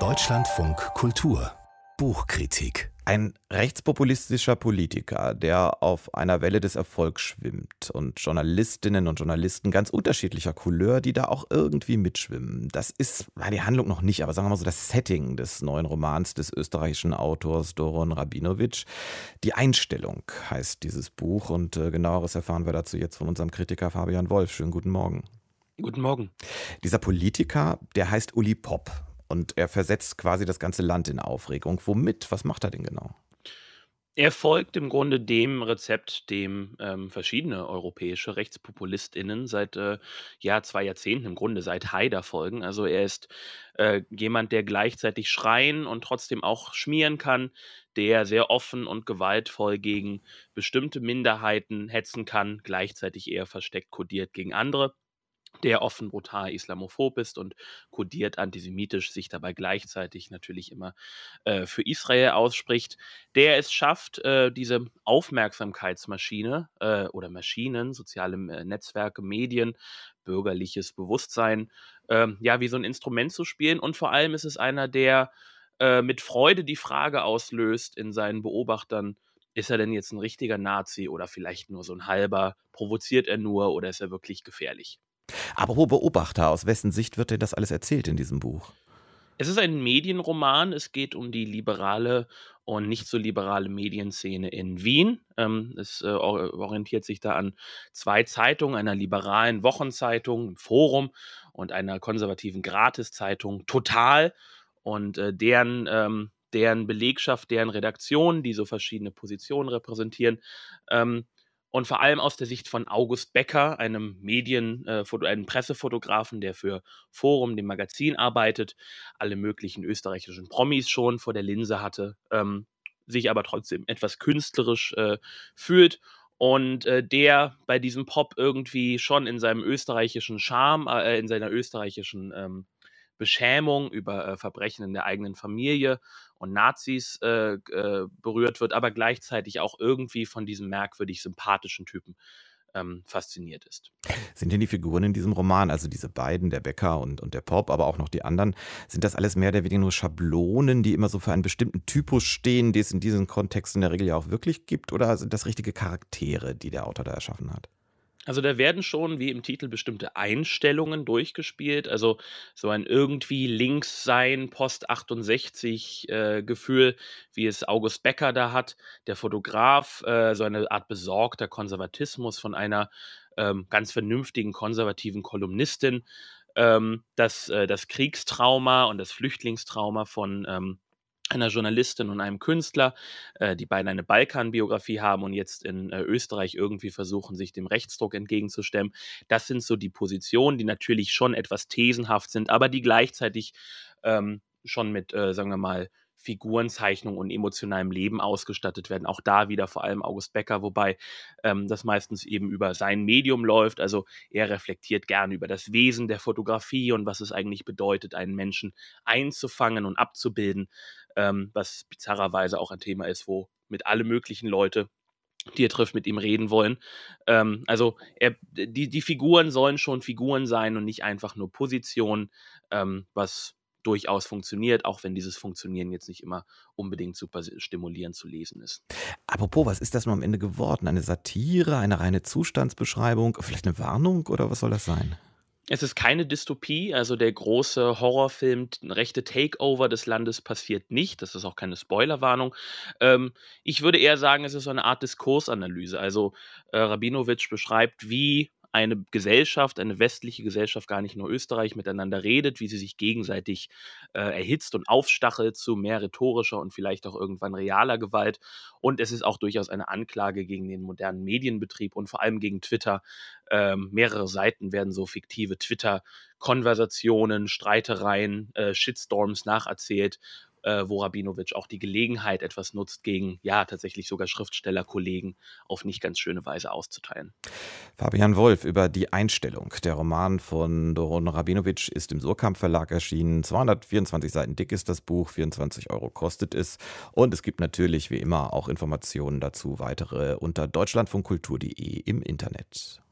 Deutschlandfunk Kultur Buchkritik ein rechtspopulistischer Politiker, der auf einer Welle des Erfolgs schwimmt und Journalistinnen und Journalisten ganz unterschiedlicher Couleur, die da auch irgendwie mitschwimmen. Das ist die Handlung noch nicht, aber sagen wir mal so das Setting des neuen Romans des österreichischen Autors Doron Rabinowitsch. Die Einstellung heißt dieses Buch und äh, genaueres erfahren wir dazu jetzt von unserem Kritiker Fabian Wolf. Schönen guten Morgen. Guten Morgen. Dieser Politiker, der heißt Uli Popp und er versetzt quasi das ganze Land in Aufregung. Womit? Was macht er denn genau? Er folgt im Grunde dem Rezept, dem ähm, verschiedene europäische RechtspopulistInnen seit äh, ja, zwei Jahrzehnten im Grunde seit Haider folgen. Also er ist äh, jemand, der gleichzeitig schreien und trotzdem auch schmieren kann, der sehr offen und gewaltvoll gegen bestimmte Minderheiten hetzen kann, gleichzeitig eher versteckt kodiert gegen andere der offen brutal islamophob ist und kodiert antisemitisch, sich dabei gleichzeitig natürlich immer äh, für Israel ausspricht, der es schafft, äh, diese Aufmerksamkeitsmaschine äh, oder Maschinen, soziale äh, Netzwerke, Medien, bürgerliches Bewusstsein, ähm, ja, wie so ein Instrument zu spielen. Und vor allem ist es einer, der äh, mit Freude die Frage auslöst in seinen Beobachtern, ist er denn jetzt ein richtiger Nazi oder vielleicht nur so ein halber? Provoziert er nur oder ist er wirklich gefährlich? Apropos Beobachter, aus wessen Sicht wird dir das alles erzählt in diesem Buch? Es ist ein Medienroman. Es geht um die liberale und nicht so liberale Medienszene in Wien. Ähm, es äh, orientiert sich da an zwei Zeitungen, einer liberalen Wochenzeitung, Forum und einer konservativen Gratiszeitung, Total. Und äh, deren, ähm, deren Belegschaft, deren Redaktion, die so verschiedene Positionen repräsentieren, ähm, und vor allem aus der Sicht von August Becker, einem Medien, äh, einem Pressefotografen, der für Forum, dem Magazin arbeitet, alle möglichen österreichischen Promis schon vor der Linse hatte, ähm, sich aber trotzdem etwas künstlerisch äh, fühlt. Und äh, der bei diesem Pop irgendwie schon in seinem österreichischen Charme, äh, in seiner österreichischen ähm, Beschämung über äh, Verbrechen in der eigenen Familie und Nazis äh, äh, berührt wird, aber gleichzeitig auch irgendwie von diesem merkwürdig sympathischen Typen ähm, fasziniert ist. Sind denn die Figuren in diesem Roman, also diese beiden, der Bäcker und, und der Pop, aber auch noch die anderen, sind das alles mehr oder weniger nur Schablonen, die immer so für einen bestimmten Typus stehen, die es in diesen Kontexten in der Regel ja auch wirklich gibt, oder sind das richtige Charaktere, die der Autor da erschaffen hat? Also da werden schon, wie im Titel, bestimmte Einstellungen durchgespielt. Also so ein irgendwie links sein, Post 68 äh, Gefühl, wie es August Becker da hat. Der Fotograf, äh, so eine Art besorgter Konservatismus von einer ähm, ganz vernünftigen konservativen Kolumnistin. Ähm, das, äh, das Kriegstrauma und das Flüchtlingstrauma von ähm, einer Journalistin und einem Künstler, äh, die beide eine Balkanbiografie haben und jetzt in äh, Österreich irgendwie versuchen, sich dem Rechtsdruck entgegenzustemmen. Das sind so die Positionen, die natürlich schon etwas thesenhaft sind, aber die gleichzeitig ähm, schon mit, äh, sagen wir mal, Figurenzeichnung und emotionalem Leben ausgestattet werden. Auch da wieder vor allem August Becker, wobei ähm, das meistens eben über sein Medium läuft. Also er reflektiert gerne über das Wesen der Fotografie und was es eigentlich bedeutet, einen Menschen einzufangen und abzubilden ähm, was bizarrerweise auch ein Thema ist, wo mit alle möglichen Leute, die er trifft, mit ihm reden wollen. Ähm, also er, die, die Figuren sollen schon Figuren sein und nicht einfach nur Positionen, ähm, was durchaus funktioniert, auch wenn dieses Funktionieren jetzt nicht immer unbedingt super stimulierend zu lesen ist. Apropos, was ist das nun am Ende geworden? Eine Satire, eine reine Zustandsbeschreibung, vielleicht eine Warnung oder was soll das sein? Es ist keine Dystopie, also der große Horrorfilm, rechte Takeover des Landes passiert nicht. Das ist auch keine Spoilerwarnung. Ähm, ich würde eher sagen, es ist so eine Art Diskursanalyse. Also äh, Rabinowitsch beschreibt, wie eine Gesellschaft, eine westliche Gesellschaft, gar nicht nur Österreich, miteinander redet, wie sie sich gegenseitig äh, erhitzt und aufstachelt zu mehr rhetorischer und vielleicht auch irgendwann realer Gewalt. Und es ist auch durchaus eine Anklage gegen den modernen Medienbetrieb und vor allem gegen Twitter. Ähm, mehrere Seiten werden so fiktive Twitter-Konversationen, Streitereien, äh, Shitstorms nacherzählt äh, wo Rabinowitsch auch die Gelegenheit etwas nutzt, gegen ja tatsächlich sogar Schriftstellerkollegen auf nicht ganz schöne Weise auszuteilen. Fabian Wolf über die Einstellung. Der Roman von Doron Rabinowitsch ist im Surkamp Verlag erschienen. 224 Seiten dick ist das Buch, 24 Euro kostet es. Und es gibt natürlich wie immer auch Informationen dazu weitere unter deutschlandfunkkultur.de im Internet.